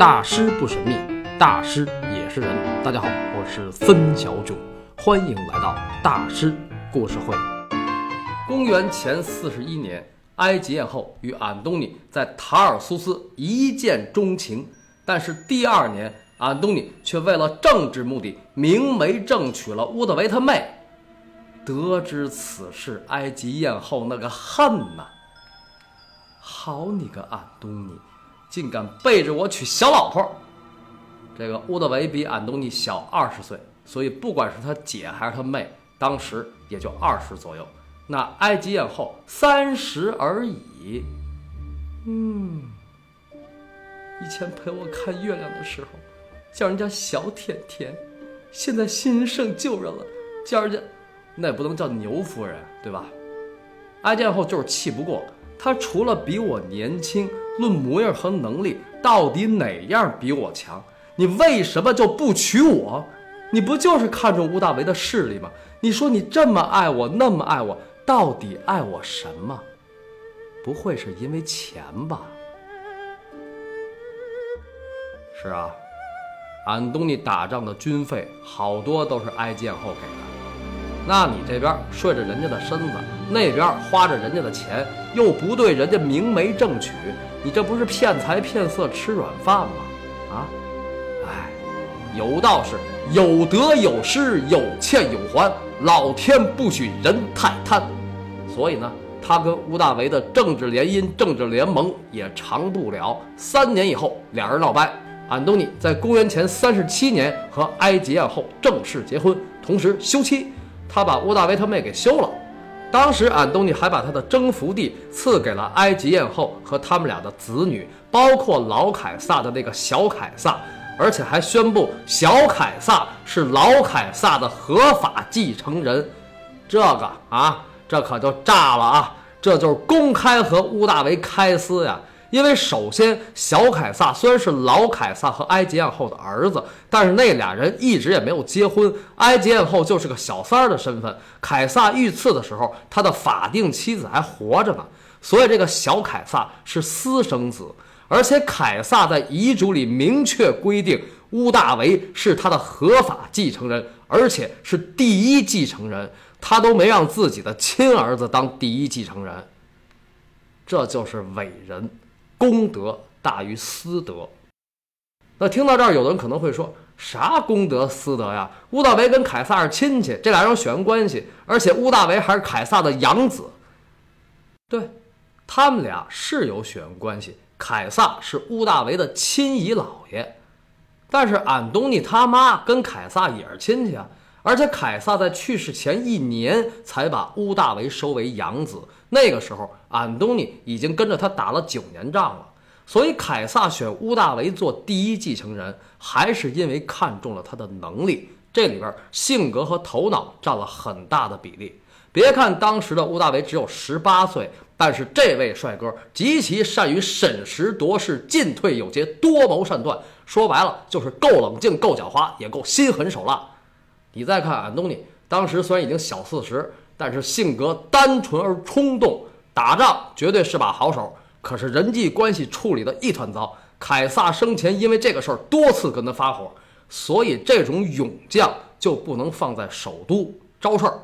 大师不神秘，大师也是人。大家好，我是孙小九，欢迎来到大师故事会。公元前四十一年，埃及艳后与安东尼在塔尔苏斯一见钟情，但是第二年，安东尼却为了政治目的明媒正娶了乌德维他妹。得知此事，埃及艳后那个恨呐！好你个安东尼，竟敢背着我娶小老婆！这个乌德维比安东尼小二十岁，所以不管是他姐还是他妹，当时也就二十左右。那埃及艳后三十而已。嗯，以前陪我看月亮的时候，叫人家小甜甜，现在新生旧人了，叫人家那也不能叫牛夫人，对吧？埃及艳后就是气不过。他除了比我年轻，论模样和能力，到底哪样比我强？你为什么就不娶我？你不就是看中吴大维的势力吗？你说你这么爱我，那么爱我，到底爱我什么？不会是因为钱吧？是啊，安东尼打仗的军费好多都是埃及艳后给的。那你这边睡着人家的身子，那边花着人家的钱，又不对人家明媒正娶，你这不是骗财骗色吃软饭吗？啊，哎，有道是有得有失，有欠有还，老天不许人太贪。所以呢，他跟乌大维的政治联姻、政治联盟也长不了。三年以后，俩人闹掰，安东尼在公元前三十七年和埃及艳后正式结婚，同时休妻。他把乌大维他妹给休了，当时安东尼还把他的征服地赐给了埃及艳后和他们俩的子女，包括老凯撒的那个小凯撒，而且还宣布小凯撒是老凯撒的合法继承人。这个啊，这可就炸了啊！这就是公开和乌大维开撕呀。因为首先，小凯撒虽然是老凯撒和埃及艳后的儿子，但是那俩人一直也没有结婚。埃及艳后就是个小三儿的身份。凯撒遇刺的时候，他的法定妻子还活着呢，所以这个小凯撒是私生子。而且凯撒在遗嘱里明确规定，乌大维是他的合法继承人，而且是第一继承人，他都没让自己的亲儿子当第一继承人，这就是伟人。功德大于私德。那听到这儿，有的人可能会说：“啥功德私德呀？乌大维跟凯撒是亲戚，这俩人有血缘关系，而且乌大维还是凯撒的养子。对，他们俩是有血缘关系。凯撒是乌大维的亲姨姥爷，但是安东尼他妈跟凯撒也是亲戚啊。而且凯撒在去世前一年才把乌大维收为养子。”那个时候，安东尼已经跟着他打了九年仗了，所以凯撒选乌大维做第一继承人，还是因为看中了他的能力。这里边性格和头脑占了很大的比例。别看当时的乌大维只有十八岁，但是这位帅哥极其善于审时度势，进退有节，多谋善断。说白了，就是够冷静、够狡猾，也够心狠手辣。你再看安东尼，当时虽然已经小四十。但是性格单纯而冲动，打仗绝对是把好手，可是人际关系处理的一团糟。凯撒生前因为这个事儿多次跟他发火，所以这种勇将就不能放在首都招事儿。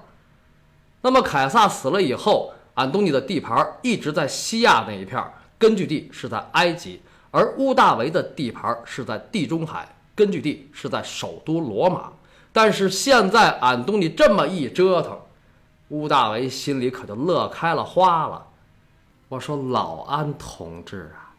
那么凯撒死了以后，安东尼的地盘一直在西亚那一片，根据地是在埃及，而屋大维的地盘是在地中海，根据地是在首都罗马。但是现在俺东尼这么一折腾。乌大维心里可就乐开了花了。我说：“老安同志啊，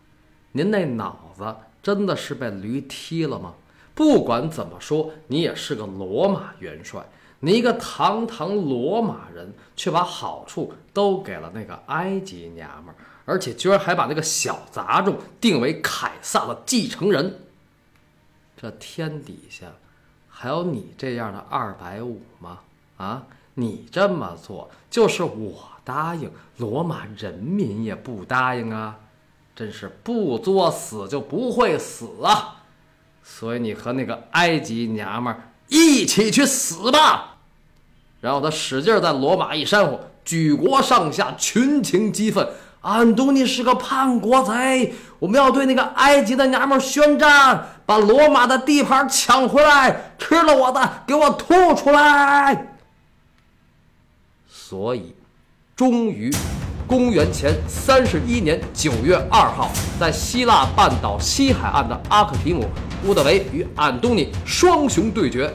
您那脑子真的是被驴踢了吗？不管怎么说，你也是个罗马元帅，你一个堂堂罗马人，却把好处都给了那个埃及娘们儿，而且居然还把那个小杂种定为凯撒的继承人。这天底下还有你这样的二百五吗？啊？”你这么做，就是我答应，罗马人民也不答应啊！真是不作死就不会死啊！所以你和那个埃及娘们一起去死吧！然后他使劲在罗马一煽呼，举国上下群情激愤，安东尼是个叛国贼，我们要对那个埃及的娘们宣战，把罗马的地盘抢回来，吃了我的给我吐出来。所以，终于，公元前三十一年九月二号，在希腊半岛西海岸的阿克提姆，乌德维与安东尼双雄对决。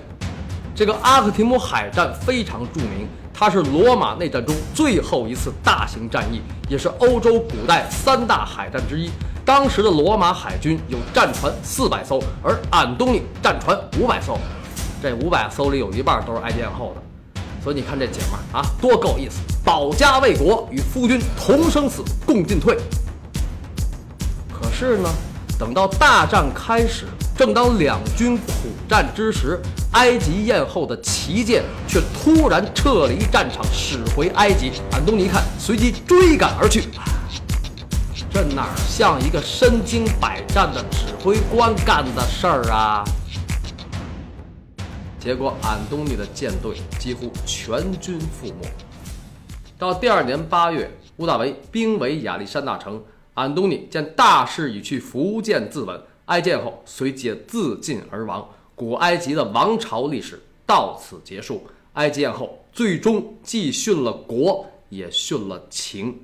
这个阿克提姆海战非常著名。它是罗马内战中最后一次大型战役，也是欧洲古代三大海战之一。当时的罗马海军有战船四百艘，而安东尼战船五百艘，这五百艘里有一半都是埃及艳后的。所以你看这姐们儿啊，多够意思！保家卫国，与夫君同生死，共进退。可是呢，等到大战开始。正当两军苦战之时，埃及艳后的旗舰却突然撤离战场，驶回埃及。安东尼一看，随即追赶而去。这哪像一个身经百战的指挥官干的事儿啊？结果，安东尼的舰队几乎全军覆没。到第二年八月，乌大维兵围亚历山大城，安东尼见大势已去，伏剑自刎。埃及艳后随即自尽而亡，古埃及的王朝历史到此结束。埃及艳后最终既殉了国，也殉了情。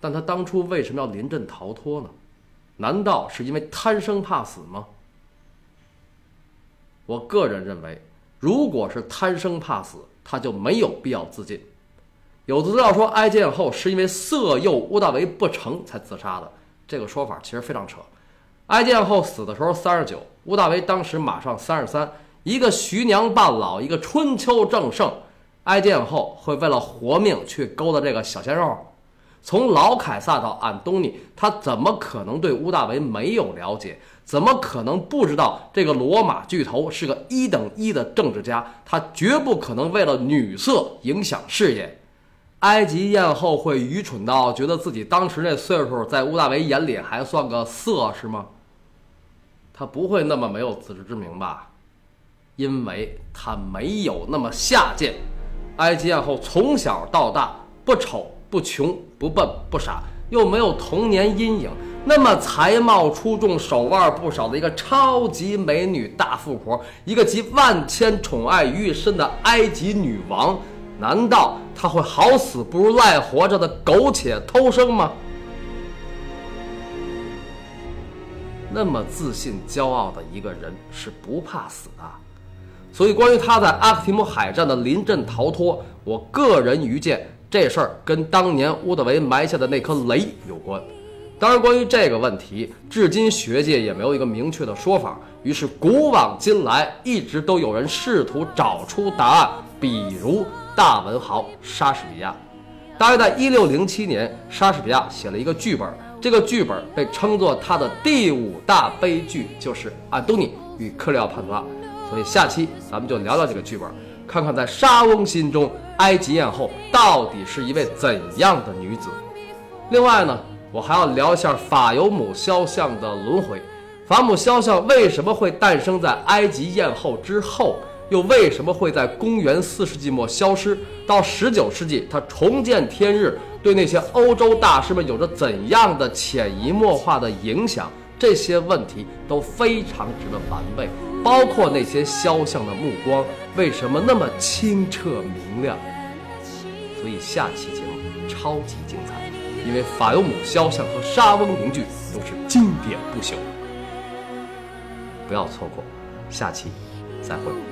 但她当初为什么要临阵逃脱呢？难道是因为贪生怕死吗？我个人认为，如果是贪生怕死，她就没有必要自尽。有的资料说，埃及艳后是因为色诱乌大维不成才自杀的。这个说法其实非常扯。埃及艳后死的时候三十九，屋大维当时马上三十三，一个徐娘半老，一个春秋正盛。埃及艳后会为了活命去勾搭这个小鲜肉？从老凯撒到安东尼，他怎么可能对屋大维没有了解？怎么可能不知道这个罗马巨头是个一等一的政治家？他绝不可能为了女色影响事业。埃及艳后会愚蠢到觉得自己当时那岁数，在乌大维眼里还算个色是吗？他不会那么没有自知之明吧？因为他没有那么下贱。埃及艳后从小到大不丑不穷不笨不傻，又没有童年阴影，那么才貌出众、手腕不少的一个超级美女大富婆，一个集万千宠爱于一身的埃及女王。难道他会好死不如赖活着的苟且偷生吗？那么自信骄傲的一个人是不怕死的，所以关于他在阿克提姆海战的临阵逃脱，我个人愚见这事儿跟当年乌德维埋下的那颗雷有关。当然，关于这个问题，至今学界也没有一个明确的说法。于是古往今来，一直都有人试图找出答案，比如。大文豪莎士比亚，大约在一六零七年，莎士比亚写了一个剧本，这个剧本被称作他的第五大悲剧，就是《安东尼与克里奥帕特拉》。所以下期咱们就聊聊这个剧本，看看在莎翁心中，埃及艳后到底是一位怎样的女子。另外呢，我还要聊一下法尤姆肖像的轮回，法姆肖像为什么会诞生在埃及艳后之后？又为什么会在公元四世纪末消失？到十九世纪，它重见天日，对那些欧洲大师们有着怎样的潜移默化的影响？这些问题都非常值得玩味，包括那些肖像的目光为什么那么清澈明亮？所以下期节目超级精彩，因为法尤姆肖像和莎翁名句都是经典不朽，不要错过，下期再会。